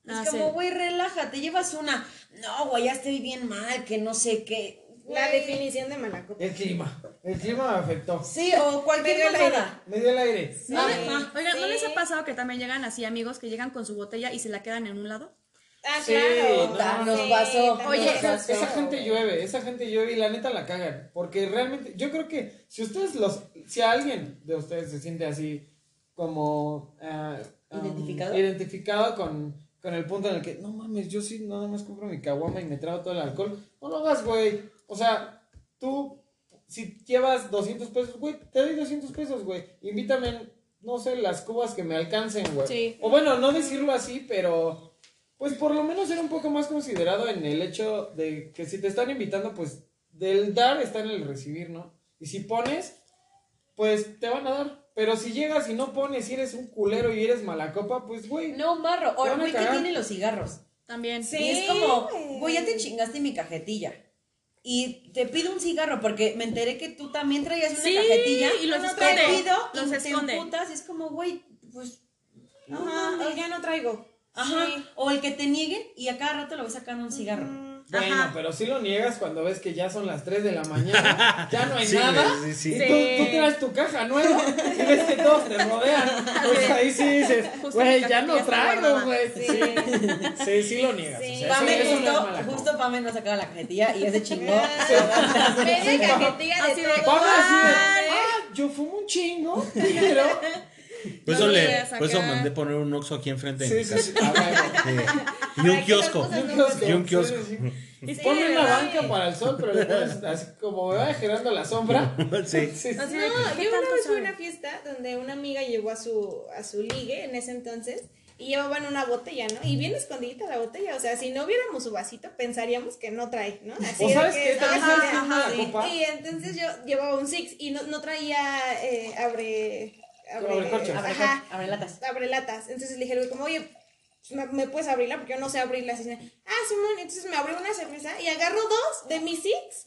Ah, es como, sí. güey, relájate, llevas una. No, güey, ya estoy bien mal, que no sé qué. La definición de mala copa. El clima. El clima me afectó. Sí, o cualquier Me dio el mamada. Me dio el aire. ¿No, le- Ajá. oigan, ¿no les Sí. ha pasado que también llegan así amigos que llegan con su botella y se la quedan en un lado? Ah, Sí, claro. no, nos Sí, pasó. Oye, nos esa, pasó. esa gente llueve, esa gente llueve y la neta la cagan. Porque realmente, yo creo que si ustedes los, si alguien de ustedes se siente así como ah, um, ¿Identificado? identificado con, con el punto en el que, no mames, yo sí nada más compro mi caguama y me trago todo el alcohol, no lo hagas, güey. O sea, tú, si llevas 200 pesos, güey, te doy 200 pesos, güey. Invítame, no sé, las cubas que me alcancen, güey. Sí. O bueno, no decirlo así, pero pues por lo menos ser un poco más considerado en el hecho de que si te están invitando, pues del dar está en el recibir, ¿no? Y si pones, pues te van a dar. Pero si llegas y no pones y eres un culero y eres mala copa, pues güey. No, marro. O el güey que tiene los cigarros. También. Sí. Y es como, güey. ya te chingaste mi cajetilla. Y te pido un cigarro porque me enteré que tú también traías una Sí, cajetilla. y los no esconde, te pido los y esconde. te emputas y es como, güey, pues. No, Ajá, mames. o ya no traigo. Ajá. Sí. O el que te nieguen y a cada rato lo ves sacando un cigarro. Bueno, Ajá. pero si lo niegas cuando ves que ya son las 3 de la mañana, ya no hay Sí, nada. sí, sí. Y Sí. tú, tú traes tu caja nueva y ves que todos te rodean. Pues ahí sí dices, Justo güey, ya no traigo, güey. Sí. sí, sí lo niegas. Sí. O sea, Pame eso, eso no es justo, justo Pame no sacaba la cajetilla y ya se chingó. Media cajetilla de todo. Pame así de, ah, yo fumo un chingo, pero... Por eso, le, por eso mandé poner un Oxxo aquí enfrente de Sí, mi sí, casa. sí. Ah. Y un kiosco. Y un kiosco. Y. Sí, sí, sí. Sí, Ponme una banca para el sol, pero así como me va generando la sombra. Sí. Sí, No, que, ¿qué yo una vez fui a una fiesta donde una amiga llevó a su, a su ligue en ese entonces y llevaban una botella, ¿no? Y bien escondidita la botella, o sea, si no viéramos su vasito pensaríamos que no trae, ¿no? Así ¿O sabes que? También ajá, ajá, sí. copa. Y entonces yo llevaba un six y no, no traía eh, abre, Abre corchos. ajá, Abre latas. abre latas. Entonces le dije, al güey, como, oye, pues, ¿me, me puedes abrirla? Porque yo no sé abrirla. Así, ah, Simón, entonces me abrió una cerveza y agarró dos de mis six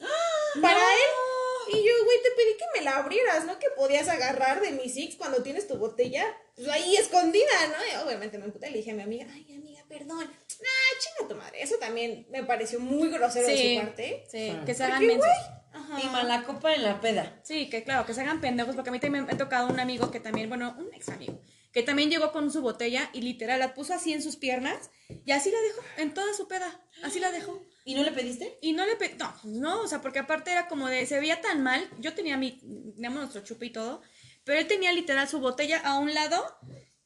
para él. Y yo, güey, te pedí que me la abrieras, ¿no? Que podías agarrar de mis six cuando tienes tu botella, pues ahí escondida, ¿no? Y obviamente me emputé, le dije a mi amiga, ay, amiga, perdón. Nah, chinga tu madre. Eso también me pareció muy grosero de su parte. sí, Ah. que se hagan. Ajá. Y mala copa en la peda. Sí, que claro, que se hagan pendejos, porque a mí también me ha tocado un amigo que también, bueno, un ex amigo, que también llegó con su botella y literal la puso así en sus piernas y así la dejó, en toda su peda, así la dejó. ¿Y no le pediste? Y no le pe no, pues no, o sea, porque aparte era como de, se veía tan mal, yo tenía mi, teníamos nuestro chupe y todo, pero él tenía literal su botella a un lado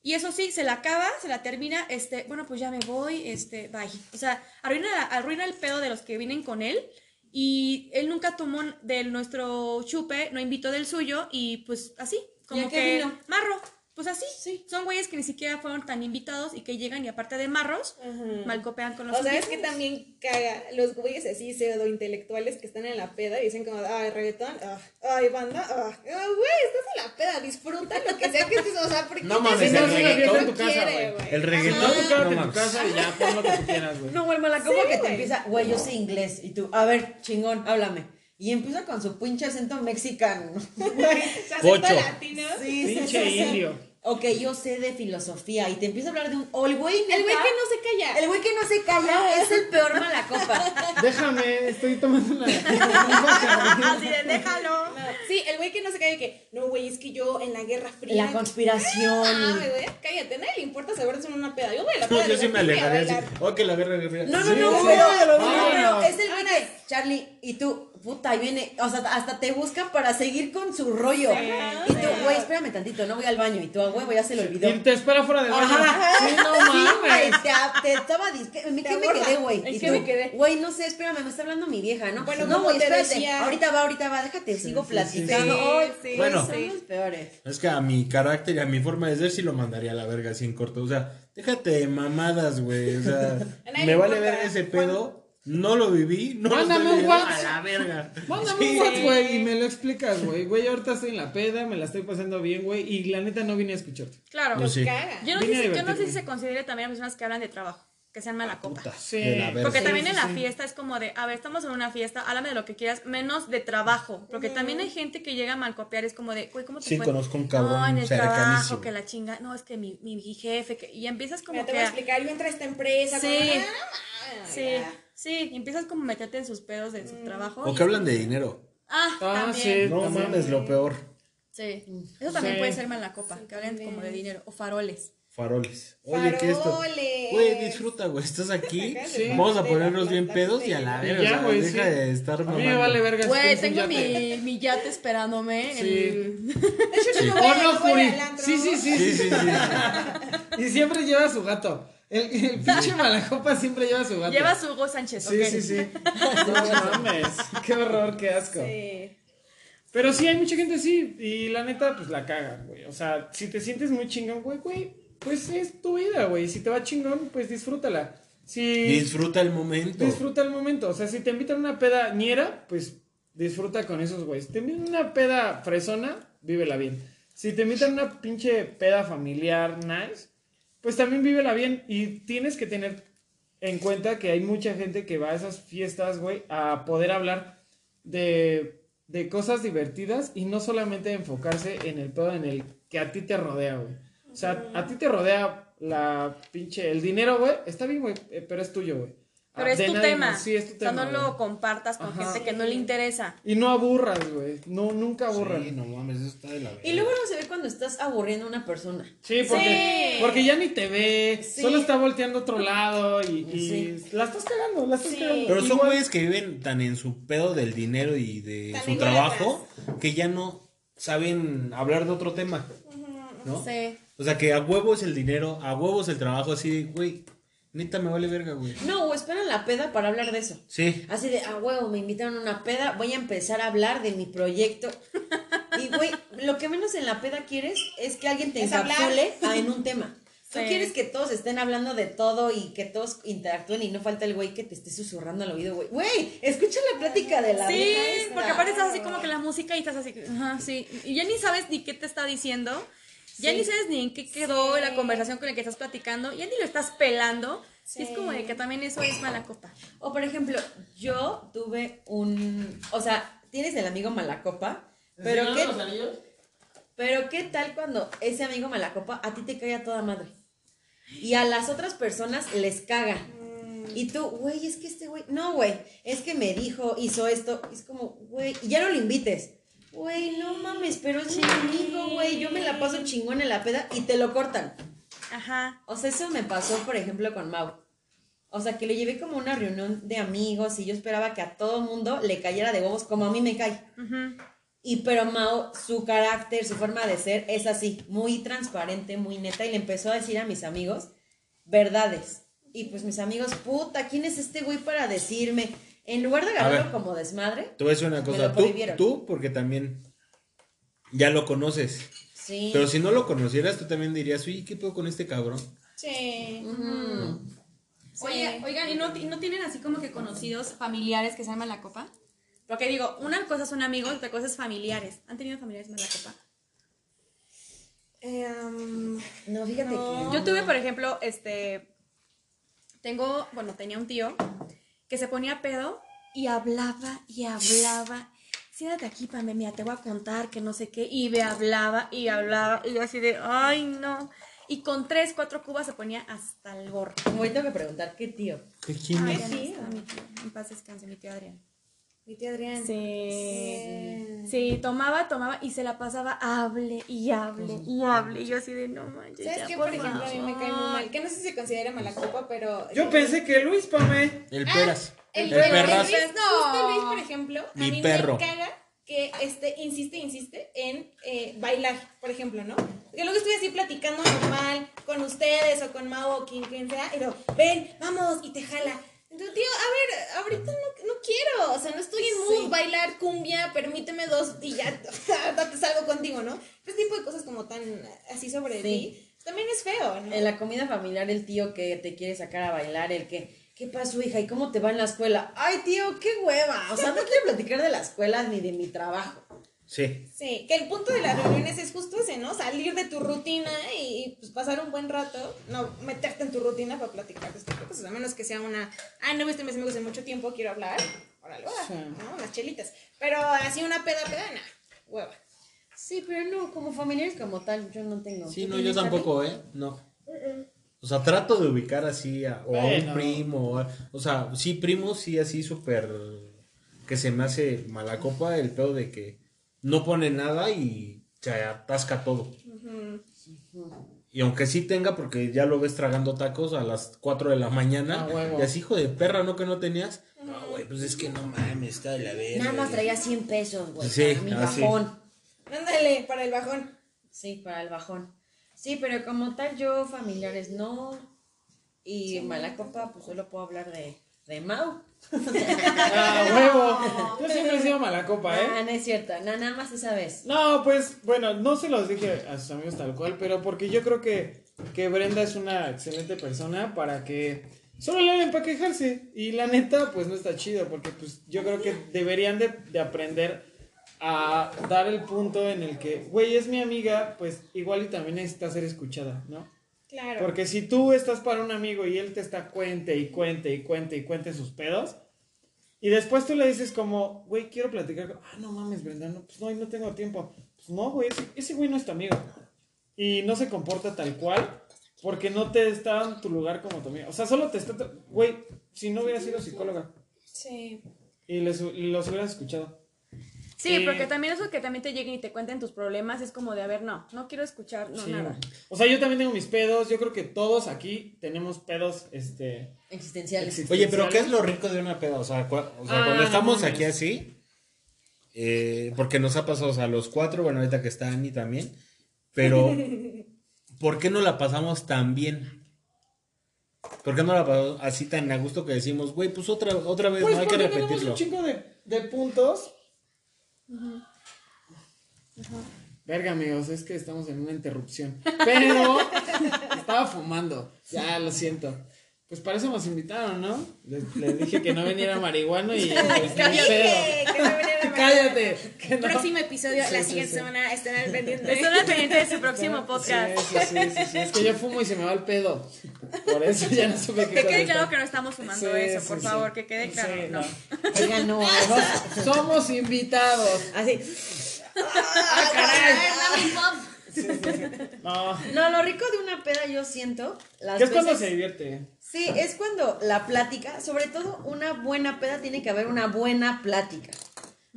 y eso sí, se la acaba, se la termina, este, bueno, pues ya me voy, este, bye. O sea, arruina, arruina el pedo de los que vienen con él y él nunca tomó de nuestro chupe, no invitó del suyo y pues así, como que vino? marro. Pues así, son güeyes que ni siquiera fueron tan invitados y que llegan y aparte de marros, malcopean con los O sea, es que también caga los güeyes así pseudo intelectuales que están en la peda y dicen como, ay, reggaetón, ah, ay, banda, ah, Ah, güey, estás en la peda, disfruta lo que sea que estés, o sea, porque No mames, el no reggaetón en tu casa, güey. El reggaetón. En tu casa y ya pon lo que tú quieras, güey. No, güey, mala copa que te empieza, güey, yo sé inglés. Y tú, a ver, chingón, háblame. Y empieza con su pinche acento mexicano. Pocho. latino. Sí, sí, Pinche sí, sí. indio. Ok, yo sé de filosofía y te empieza a hablar de un. O el güey. El güey que no se calla. El güey que no se calla es el peor mala copa. Déjame, estoy tomando una. Así de, déjalo. No, Sí, el güey que no se calla que, no, güey, es que yo en la Guerra Fría. La conspiración. Ah, güey, cállate, nadie le importa saber si en una peda. Yo voy a la peda. No, de yo sí me Fría alejaría así. Oh, que la guerra guerrilla. No, no, Sí, no, no, pero es el güey que, Charlie, y tú, puta, y viene, o sea, hasta te busca para seguir con su rollo. y tú, güey, espérame tantito, no voy al baño. Y tú, a huevo, ya se lo olvidó. Y te espera fuera del baño. Ajá. Sí, no Sí, güey, mames. te, te estaba disque, ¿en qué me quedé, güey? ¿En Y qué me quedé? Güey, no sé, espérame, me está hablando mi vieja, ¿no? Bueno, no, güey, te espérate. Ahorita va, ahorita va, déjate, sigo sí, platicando. sí. Bueno. son los peores. Es que a mi carácter y a mi forma de ser sí lo mandaría a la verga así en corto. O sea, déjate de mamadas, güey. O sea, me le vale ver ese pedo. No lo viví, no lo Mándame un WhatsApp. a la verga. Mándame un WhatsApp, güey, y me lo explicas, güey. Güey, ahorita estoy en la peda, me la estoy pasando bien, güey, y la neta no vine a escucharte. Claro. Yo sí. Caga. Yo no, sé yo no sé si se considere también a personas que hablan de trabajo, que sean mala copa. Puta, Sí. Porque Sí, también sí, en la sí. fiesta es como de, a ver, estamos en una fiesta, háblame de lo que quieras, menos de trabajo. Porque también hay gente que llega a malcopiar, es como de, güey, ¿cómo te Sí, fue? conozco un cabrón No, en el trabajo, que la chinga, no, es que mi, mi jefe, que, y empiezas como Mira, te que... voy a explicar, yo entré a esta empresa. Sí. como, ah, Sí, ya. sí, y empiezas como a meterte en sus pedos de su trabajo. O que hablan de dinero. Ah, Ah, también. sí. No También. mames, lo peor. Sí. Eso también Sí. puede ser mala copa, que hablen como de dinero. O faroles. Faroles. Oye, ¿qué es esto? Faroles. Güey, disfruta, güey. Estás aquí. Sí. Vamos a ponernos bien pedos y a la verga. ya, o sea, güey, deja sí. de estar A mí me mamando. vale verga. Güey, tengo mi, mi yate esperándome. Sí. el- De hecho, Sí. no ¿O voy, no, antro. Sí, sí, sí. Sí, sí, sí. Y siempre lleva su gato. El, el pinche malacopa siempre lleva su gato. Lleva su Hugo Sánchez, Sí, sí, sí. No mames. Qué horror, qué asco. Sí. Pero sí, hay mucha gente así. Y la neta, pues la caga, güey. O sea, si te sientes muy chingón, güey, güey, pues es tu vida, güey. Si te va chingón, pues disfrútala. Si Disfruta el momento. disfruta el momento. O sea, si te invitan a una peda ñera, pues disfruta con esos güeyes. Te invitan una peda fresona, vívela bien. Si te invitan a una pinche peda familiar nice, pues también vívela bien. Y tienes que tener en cuenta que hay mucha gente que va a esas fiestas, güey, a poder hablar de, de cosas divertidas y no solamente enfocarse en el pedo en el que a ti te rodea, güey. O sea, a ti te rodea la pinche, el dinero, güey, está bien, güey, eh, pero es tuyo, güey. Pero Ah, es de tu tema. más. Sí, es tu O sea, tema. no lo compartas con Ajá. gente que no le interesa. Y no aburras, güey. No, nunca aburran. Sí, no mames, eso está de la verga. Y luego no se ve cuando estás aburriendo a una persona. Sí, porque, Sí. porque ya ni te ve, Sí. solo está volteando a otro lado y, y Sí. la estás cagando, la estás Sí. cagando. Pero son güeyes que viven tan en su pedo del dinero y de Tan su trabajo que ya no saben hablar de otro tema. ¿No? Sí. O sea, que a huevo es el dinero, a huevo es el trabajo, así de, güey, neta me vale verga, güey. No, o esperan la peda para hablar de eso. Sí. Así de, ah, huevo, me invitaron a una peda, voy a empezar a hablar de mi proyecto. Y, güey, lo que menos en la peda quieres es que alguien te Es encapsule a- en un tema. Tú Sí. quieres que todos estén hablando de todo y que todos interactúen y no falta el güey que te esté susurrando al oído, güey. Güey, escucha la plática de la Sí, vieja porque aparte estás así como que la música y estás así, ajá, sí. Y ya ni sabes ni qué te está diciendo. Ya Sí. ni sabes ni en qué quedó Sí. la conversación con el que estás platicando. Ya ni lo estás pelando. Sí. Es como de que también eso es mala copa. O por ejemplo, yo tuve un, o sea, tienes el amigo malacopa, pero qué, pero qué tal cuando ese amigo malacopa a ti te cae a toda madre y a las otras personas les caga. Y tú, güey, es que este güey, no, güey, es que me dijo, hizo esto, es como, güey, y ya no lo invites. Güey, no mames, pero es mi amigo, güey, yo me la paso chingón en la peda y te lo cortan. Ajá. O sea, eso me pasó, por ejemplo, con Mau. O sea, que le llevé como una reunión de amigos y yo esperaba que a todo mundo le cayera de huevos como a mí me cae. ujú. Y pero Mao, su carácter, su forma de ser es así, muy transparente, muy neta y le empezó a decir a mis amigos verdades. Y pues mis amigos, puta, ¿quién es este güey para decirme? En lugar de agarrarlo ver. como desmadre, a decir una cosa. Tú, tú, porque también ya lo conoces. sí. Pero si no lo conocieras, tú también dirías, uy, ¿qué puedo con este cabrón? Sí. Ujú. Oye, oigan, ¿y no, y no tienen así como que conocidos familiares que sean mala copa? Porque digo, una cosa son amigos, otra cosa es familiares. ¿Han tenido familiares mala copa? Em, No, fíjate No. que Yo tuve, por ejemplo, este. Tengo, bueno, tenía un tío que se ponía pedo y hablaba y hablaba. Siéntate aquí, Pame, mira, te voy a contar que no sé qué. Y me hablaba y hablaba. Y yo así de, ay, no. Y con tres, cuatro cubas se ponía hasta el gorro. Hoy tengo que preguntar qué tío. ¿Qué quién Ay, es? ya no sí. está mi tío. En paz descanse, mi tío Adrián. Mi tía Adrián. Sí. Sí, tomaba, tomaba y se la pasaba hable y hable y hable. Y yo así de, no manches. ¿Sabes qué? Por ejemplo, a mí me cae muy favor". mal. Que no sé si se considera mala copa, pero. Yo pensé que Luis, Pame. El peras. El, El el perras. Luis, No. justo Luis, por ejemplo, a Mi mí perro. me caga que este insiste, insiste en eh, bailar, por ejemplo, ¿no? Que luego estoy así platicando normal con ustedes o con Mau o quien, quien sea, pero ven, vamos, y te jala. Tío, a ver, ahorita no, no quiero, o sea, no estoy en mood, Sí. bailar cumbia, permíteme dos y ya, te salgo contigo, ¿no? Ese tipo de cosas como tan así sobre Sí. ti, también es feo, ¿no? En la comida familiar, el tío que te quiere sacar a bailar, el que, ¿qué pasó, hija? ¿Y cómo te va en la escuela? Ay, tío, qué hueva. O sea, no quiero platicar de la escuela ni de mi trabajo. Sí. Sí, que el punto de las reuniones es justo ese, ¿no? Salir de tu rutina y, pues pasar un buen rato, no meterte en tu rutina para platicar de este tipo de cosas, a menos que sea una, ah, no he visto a mis amigos en mucho tiempo, quiero hablar, órale, Sí. ¿no? Las chelitas. Pero así una peda, peda, nah, hueva. Sí, pero no, como familiares como tal, yo no tengo. Sí, ¿Tú no, yo tampoco, ¿eh? No. O sea, trato de ubicar así a, o a un primo. O, a- o sea, sí, primos, sí, así súper. Que se me hace mala copa el pedo de que no pone nada y se atasca todo. Y aunque sí tenga, porque ya lo ves tragando tacos a las 4 de la mañana. Ah. Y así, hijo de perra, ¿no? Que no tenías. No, güey, pues es que no mames, está de la verga. Nada más traía 100 pesos, güey. Sí, para mi así. bajón. Ándale, para el bajón. Sí, para el bajón. Sí, pero como tal, yo familiares no. Y mala copa, pues solo puedo hablar de, de Mau. Ah, huevo. Yo siempre he sido mala copa, ¿eh? Ah, no es cierto. No, nada más esa vez. No, pues, bueno, no se los dije a sus amigos tal cual, pero porque yo creo que, que Brenda es una excelente persona para que solo le hablen para quejarse. Y la neta, pues no está chido, porque pues yo creo que deberían de, de aprender a dar el punto en el que, güey, es mi amiga, pues igual y también necesita ser escuchada, ¿no? Claro. Porque si tú estás para un amigo y él te está cuente y cuente y cuente y cuente sus pedos, y después tú le dices como, güey, quiero platicar, con- ah, no mames, Brenda, no, pues no, no tengo tiempo. Pues no, güey, ese, ese güey no es tu amigo. Y no se comporta tal cual porque no te está en tu lugar como tu amigo. O sea, solo te está, güey, si no hubiera sido psicóloga Sí. y les, y los hubieras escuchado. Sí, Eh, porque también eso que también te lleguen y te cuenten tus problemas es como de, a ver, no, no quiero escuchar, no, Sí, nada. O sea, yo también tengo mis pedos, yo creo que todos aquí tenemos pedos, este... Existenciales. Oye, pero ¿qué es lo rico de una peda? O sea, cua- o sea, Ah, cuando no estamos aquí así, eh, porque nos ha pasado, o sea, los cuatro, bueno, ahorita que está Ani también, pero ¿por qué no la pasamos tan bien? ¿Por qué no la pasamos así tan a gusto que decimos, güey, pues otra, otra vez, Pues no hay que repetirlo? un chingo de, de puntos. Verga, amigos, es que estamos en una interrupción. Pero estaba fumando. Ya, lo siento. Pues para eso nos invitaron, ¿no? Les, les dije que no viniera marihuano y pues pedo. que no Cállate. Que no. Próximo episodio, Sí, la sí, siguiente sí. semana estarán al pendiente. Están al pendiente de su próximo podcast. Sí, sí, sí, sí, sí. Es que yo fumo y se me va el pedo. Por eso ya no supe qué Que quede claro que no estamos fumando Sí, eso, por sí. favor, que quede claro. Sí, no. Oigan, no, No, Somos invitados. Así. No. No, lo rico de una peda yo siento. Las ¿Qué es cuando se divierte? Sí, es cuando la plática, sobre todo una buena peda, tiene que haber una buena plática.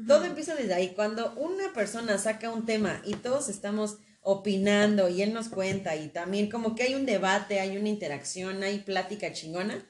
Todo empieza desde ahí. Cuando una persona saca un tema y todos estamos opinando y él nos cuenta y también como que hay un debate, hay una interacción, hay plática chingona.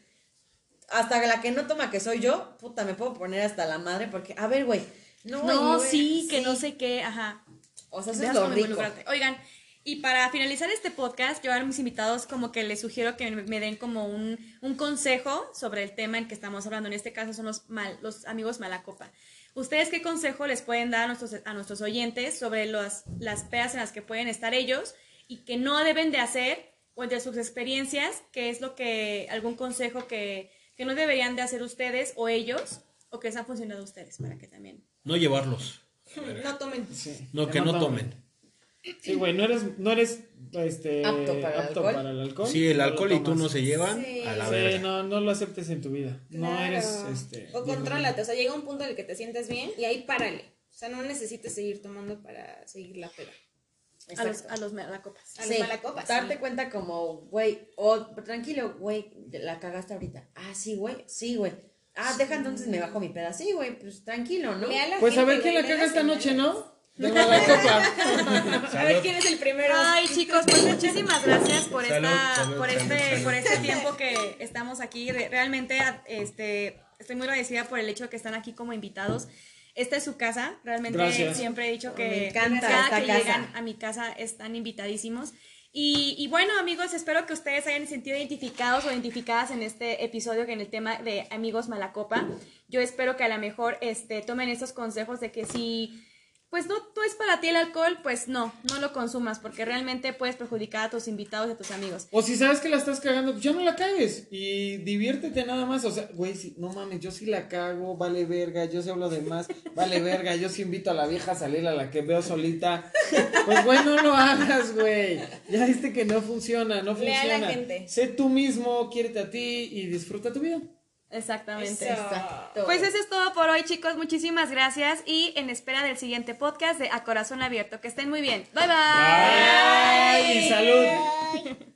Hasta la que no toma que soy yo, puta, me puedo poner hasta la madre porque, a ver, güey, no, No, sí, que no sé qué, ajá. O sea, eso es lo rico. Oigan, y para finalizar este podcast, yo a mis invitados como que les sugiero que me, den como un, un consejo sobre el tema en que estamos hablando. En este caso son los, mal, los amigos Malacopa. ¿Ustedes qué consejo les pueden dar a nuestros, a nuestros oyentes sobre las, las pedas en las que pueden estar ellos y que no deben de hacer o entre sus experiencias, qué es lo que, algún consejo que, que no deberían de hacer ustedes o ellos o que les han funcionado a ustedes para que también... No llevarlos. No tomen. Sí. No, que no tomen. Sí, güey, no eres, no eres este, Apto para el alcohol. para el alcohol. Sí, el alcohol y tú no se llevan Sí. a la Sí, verga. no, no lo aceptes en tu vida. No eres, este... O contrólate, o sea, llega un punto en el que te sientes bien y ahí párale. O sea, no necesites seguir tomando para seguir la peda. A los, a los Malacopas. A los malacopas, Darte sí. cuenta como, güey, o tranquilo, güey, la cagaste ahorita. Ah, sí, güey, sí, güey. Ah, deja entonces me bajo mi peda. Sí, güey, pues tranquilo, ¿no? Ve a la Pues a gente, ver quién la caga esta noche. ¿no? De la copa. A ver quién es el primero. Ay, chicos, pues muchísimas gracias por Salud, esta, salud, por salud, este, salud. por este tiempo que estamos aquí. Re- Realmente, este, estoy muy agradecida por el hecho de que están aquí como invitados. Esta es su casa. Realmente Gracias. siempre he dicho que Me encanta cada esta que casa. llegan a mi casa están invitadísimos. Y, bueno, amigos, espero que ustedes hayan sentido identificados o identificadas en este episodio que en el tema de amigos Malacopa. Yo espero que a lo mejor este, tomen estos consejos de que si pues no, no es para ti el alcohol, pues no, no lo consumas porque realmente puedes perjudicar a tus invitados y a tus amigos. O si sabes que la estás cagando, pues ya no la cagues. Y diviértete nada más. O sea, güey, si, no mames, yo sí la cago, vale verga, yo sí hablo de más, vale verga, yo sí invito a la vieja a salir a la que veo solita. Pues güey, no lo hagas, güey. Ya viste que no funciona, no Lea a funciona. la gente. Sé tú mismo, quiérete a ti y disfruta tu vida. Exactamente. Eso. Exacto. Pues eso es todo por hoy, chicos. Muchísimas gracias y en espera del siguiente podcast de A Corazón Abierto. Que estén muy bien. Bye bye. Bye. Y salud. Bye.